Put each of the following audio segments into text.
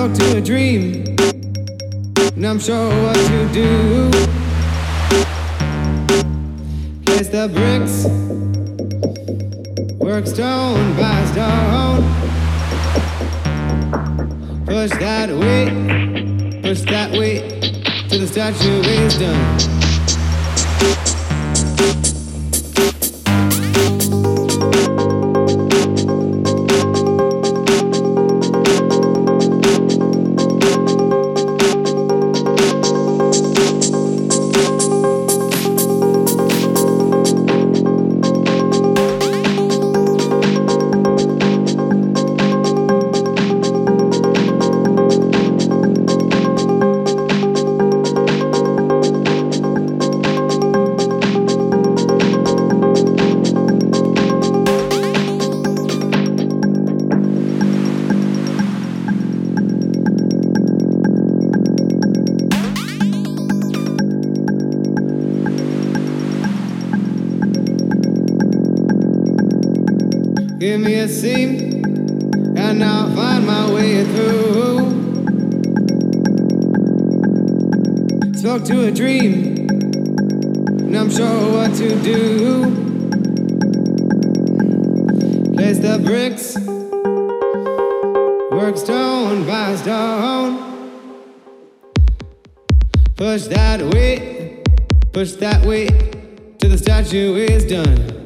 Spoke to a dream, and I'm sure what to do. Place the bricks, work stone by stone. Push that weight, push that weight till the statue is done. Give me a seam, and I'll find my way through. Spoke to a dream, and I'm sure what to do. Place the bricks, work stone by stone. Push that weight, push that weight till the statue is done.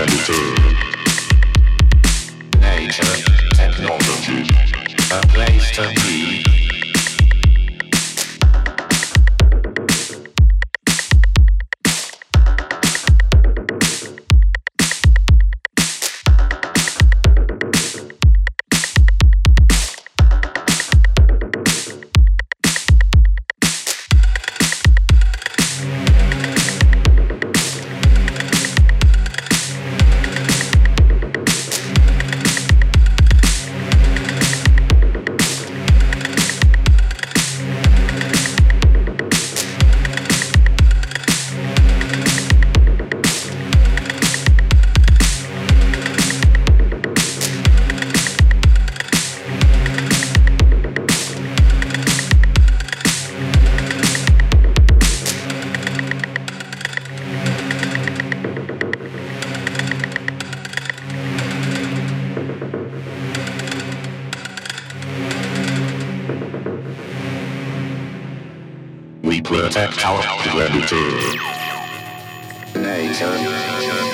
and turn. Love our love me.